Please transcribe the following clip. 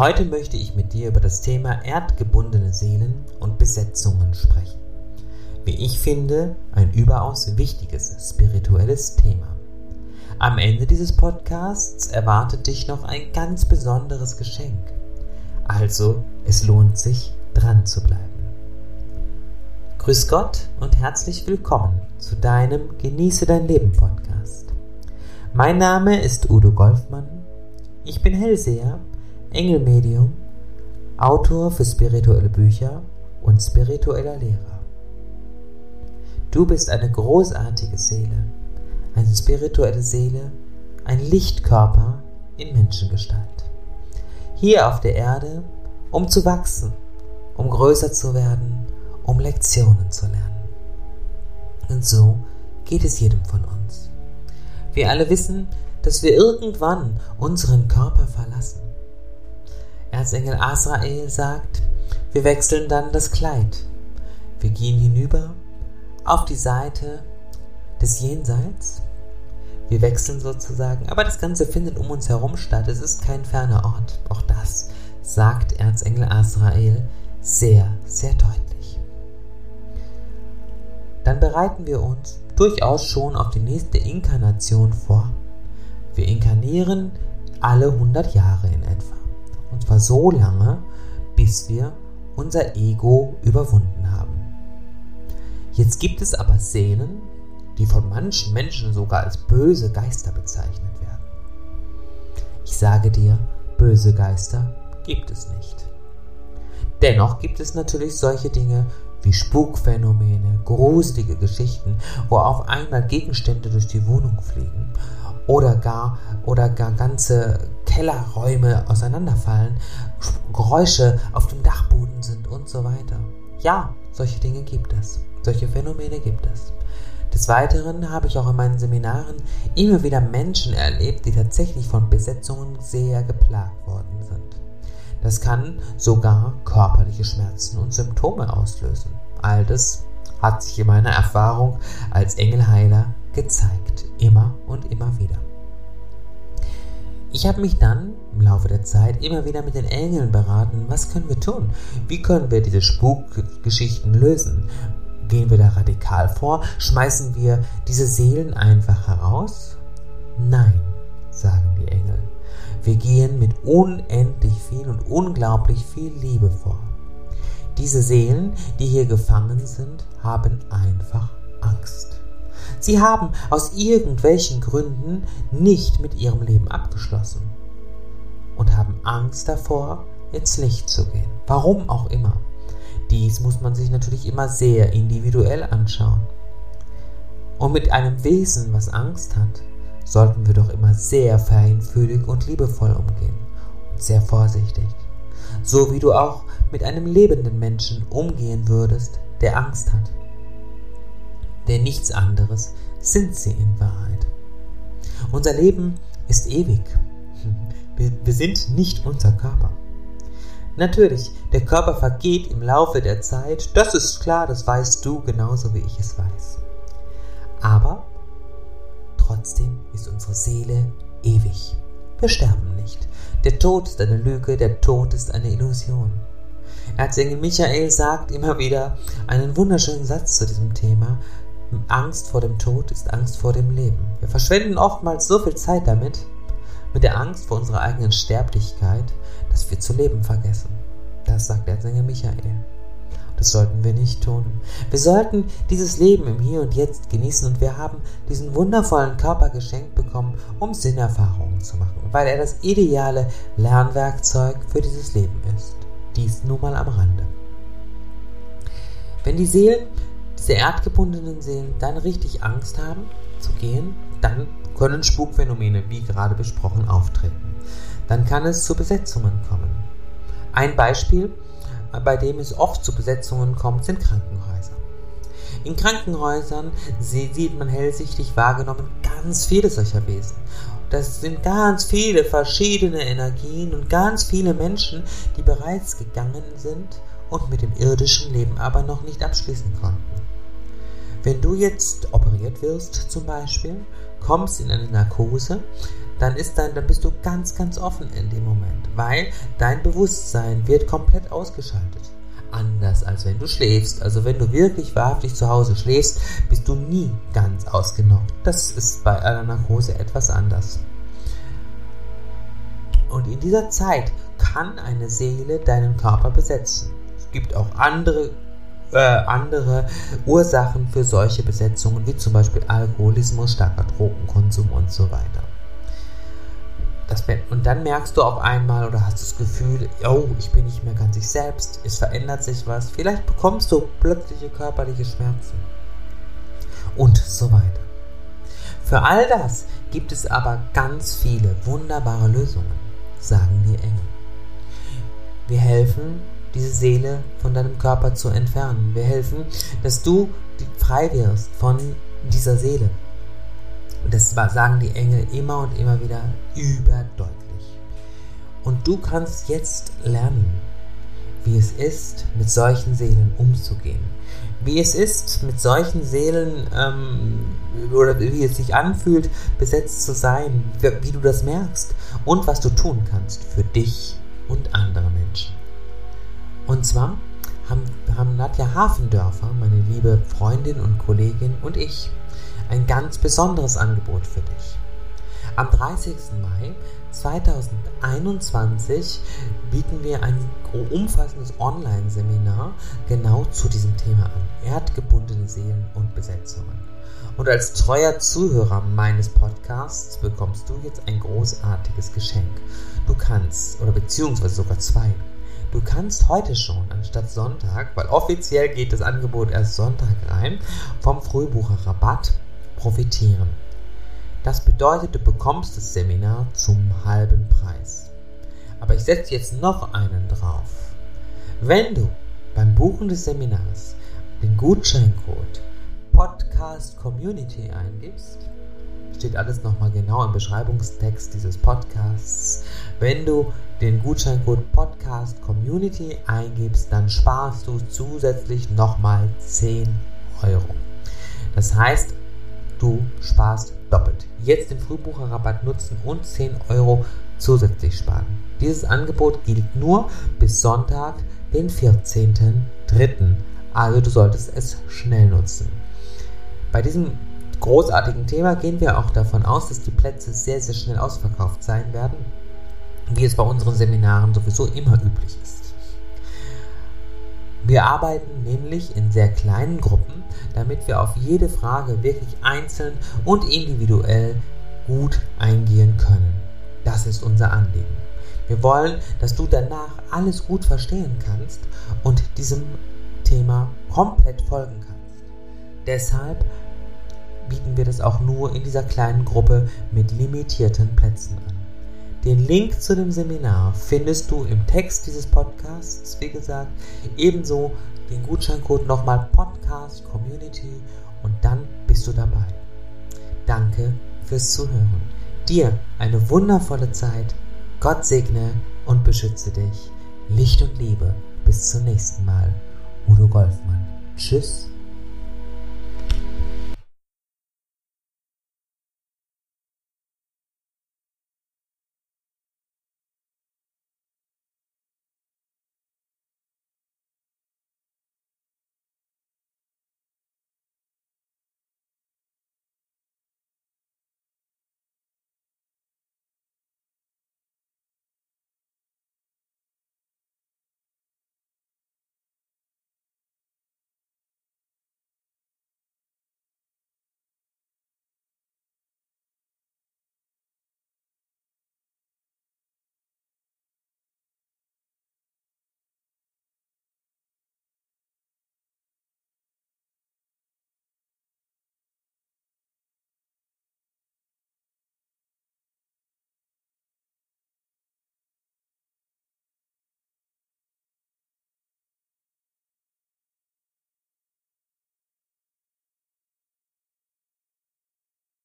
Heute möchte ich mit dir über das Thema erdgebundene Seelen und Besetzungen sprechen. Wie ich finde, ein überaus wichtiges spirituelles Thema. Am Ende dieses Podcasts erwartet dich noch ein ganz besonderes Geschenk. Also, es lohnt sich, dran zu bleiben. Grüß Gott und herzlich willkommen zu deinem Genieße dein Leben Podcast. Mein Name ist Udo Golfmann. Ich bin Hellseher, Engelmedium, Autor für spirituelle Bücher und spiritueller Lehrer. Du bist eine großartige Seele, eine spirituelle Seele, ein Lichtkörper in Menschengestalt. Hier auf der Erde, um zu wachsen, um größer zu werden, um Lektionen zu lernen. Und so geht es jedem von uns. Wir alle wissen, dass wir irgendwann unseren Körper verlassen. Erzengel Asrael sagt, wir wechseln dann das Kleid. Wir gehen hinüber auf die Seite des Jenseits. Wir wechseln sozusagen, aber das Ganze findet um uns herum statt. Es ist kein ferner Ort. Auch das sagt Erzengel Asrael sehr, sehr deutlich dann bereiten wir uns durchaus schon auf die nächste Inkarnation vor. Wir inkarnieren alle 100 Jahre in etwa. Und so lange, bis wir unser Ego überwunden haben. Jetzt gibt es aber Seelen, die von manchen Menschen sogar als böse Geister bezeichnet werden. Ich sage dir, böse Geister gibt es nicht. Dennoch gibt es natürlich solche Dinge wie Spukphänomene, gruselige Geschichten, wo auf einmal Gegenstände durch die Wohnung fliegen oder gar oder gar ganze Kellerräume auseinanderfallen, Geräusche auf dem Dachboden sind und so weiter. Ja, solche Dinge gibt es. Solche Phänomene gibt es. Des Weiteren habe ich auch in meinen Seminaren immer wieder Menschen erlebt, die tatsächlich von Besetzungen sehr geplagt worden sind. Das kann sogar körperliche Schmerzen und Symptome auslösen. All das hat sich in meiner Erfahrung als Engelheiler gezeigt, immer und immer. Ich habe mich dann im Laufe der Zeit immer wieder mit den Engeln beraten, was können wir tun? Wie können wir diese Spukgeschichten lösen? Gehen wir da radikal vor? Schmeißen wir diese Seelen einfach heraus? Nein, sagen die Engel. Wir gehen mit unendlich viel und unglaublich viel Liebe vor. Diese Seelen, die hier gefangen sind, haben einfach Angst. Sie haben aus irgendwelchen Gründen nicht mit ihrem Leben abgeschlossen und haben Angst davor, ins Licht zu gehen. Warum auch immer. Dies muss man sich natürlich immer sehr individuell anschauen. Und mit einem Wesen, was Angst hat, sollten wir doch immer sehr feinfühlig und liebevoll umgehen und sehr vorsichtig. So wie du auch mit einem lebenden Menschen umgehen würdest, der Angst hat. Denn nichts anderes sind sie in Wahrheit. Unser Leben ist ewig. Wir, sind nicht unser Körper. Natürlich, der Körper vergeht im Laufe der Zeit, das ist klar, das weißt du genauso wie ich es weiß. Aber Trotzdem ist unsere Seele ewig. Wir sterben nicht. Der Tod ist eine Lüge, der Tod ist eine Illusion. Erzengel Michael sagt immer wieder einen wunderschönen Satz zu diesem Thema. Angst vor dem Tod ist Angst vor dem Leben. Wir verschwenden oftmals so viel Zeit damit, mit der Angst vor unserer eigenen Sterblichkeit, dass wir zu leben vergessen. Das sagt Erzengel Michael. Das sollten wir nicht tun. Wir sollten dieses Leben im Hier und Jetzt genießen und wir haben diesen wundervollen Körper geschenkt bekommen, um Sinnerfahrungen zu machen, weil er das ideale Lernwerkzeug für dieses Leben ist. Dies nur mal am Rande. Wenn die Seelen, diese erdgebundenen Seelen, dann richtig Angst haben zu gehen, dann können Spukphänomene, wie gerade besprochen, auftreten. Dann kann es zu Besetzungen kommen. Ein Beispiel bei dem es oft zu Besetzungen kommt, sind Krankenhäuser. In Krankenhäusern sieht man hellsichtig wahrgenommen ganz viele solcher Wesen. Das sind ganz viele verschiedene Energien und ganz viele Menschen, die bereits gegangen sind und mit dem irdischen Leben aber noch nicht abschließen konnten. Wenn du jetzt operiert wirst zum Beispiel, kommst in eine Narkose, dann ist dein, dann bist du ganz, ganz offen in dem Moment, weil dein Bewusstsein wird komplett ausgeschaltet. Anders als wenn du schläfst. Also wenn du wirklich wahrhaftig zu Hause schläfst, bist du nie ganz ausgenockt. Das ist bei einer Narkose etwas anders. Und in dieser Zeit kann eine Seele deinen Körper besetzen. Es gibt auch andere äh, andere Ursachen für solche Besetzungen, wie zum Beispiel Alkoholismus, starker Drogenkonsum und so weiter. Das, und dann merkst du auf einmal oder hast das Gefühl, oh, ich bin nicht mehr ganz ich selbst, es verändert sich was, vielleicht bekommst du plötzliche körperliche Schmerzen und so weiter. Für all das gibt es aber ganz viele wunderbare Lösungen, sagen die Engel. Wir helfen diese Seele von deinem Körper zu entfernen. Wir helfen, dass du frei wirst von dieser Seele. Und das sagen die Engel immer und immer wieder überdeutlich. Und du kannst jetzt lernen, wie es ist, mit solchen Seelen umzugehen. Wie es ist, mit solchen Seelen ähm, oder wie es sich anfühlt, besetzt zu sein, wie, wie du das merkst und was du tun kannst für dich und andere Menschen. Und zwar haben, haben Nadja Hafendörfer, meine liebe Freundin und Kollegin und ich ein ganz besonderes Angebot für dich. Am 30. Mai 2021 bieten wir ein umfassendes Online-Seminar genau zu diesem Thema an. Erdgebundene Seelen und Besetzungen. Und als treuer Zuhörer meines Podcasts bekommst du jetzt ein großartiges Geschenk. Du kannst, oder beziehungsweise sogar zwei, Du kannst heute schon anstatt Sonntag, weil offiziell geht das Angebot erst Sonntag rein, vom Frühbucherrabatt profitieren. Das bedeutet, du bekommst das Seminar zum halben Preis. Aber ich setze jetzt noch einen drauf. Wenn du beim Buchen des Seminars den Gutscheincode Podcast Community eingibst, steht alles nochmal genau im Beschreibungstext dieses Podcasts. Wenn du den Gutscheincode Podcast Community eingibst, dann sparst du zusätzlich nochmal 10 Euro. Das heißt, du sparst doppelt. Jetzt den Frühbucherrabatt nutzen und 10 Euro zusätzlich sparen. Dieses Angebot gilt nur bis Sonntag, den 14.03. Also du solltest es schnell nutzen. Bei diesem großartigen Thema gehen wir auch davon aus, dass die Plätze sehr, sehr schnell ausverkauft sein werden, wie es bei unseren Seminaren sowieso immer üblich ist. Wir arbeiten nämlich in sehr kleinen Gruppen, damit wir auf jede Frage wirklich einzeln und individuell gut eingehen können. Das ist unser Anliegen. Wir wollen, dass du danach alles gut verstehen kannst und diesem Thema komplett folgen kannst. Deshalb bieten wir das auch nur in dieser kleinen Gruppe mit limitierten Plätzen an. Den Link zu dem Seminar findest du im Text dieses Podcasts, wie gesagt, ebenso den Gutscheincode nochmal Podcast Community und dann bist du dabei. Danke fürs Zuhören. Dir eine wundervolle Zeit. Gott segne und beschütze dich. Licht und Liebe. Bis zum nächsten Mal. Udo Golfmann. Tschüss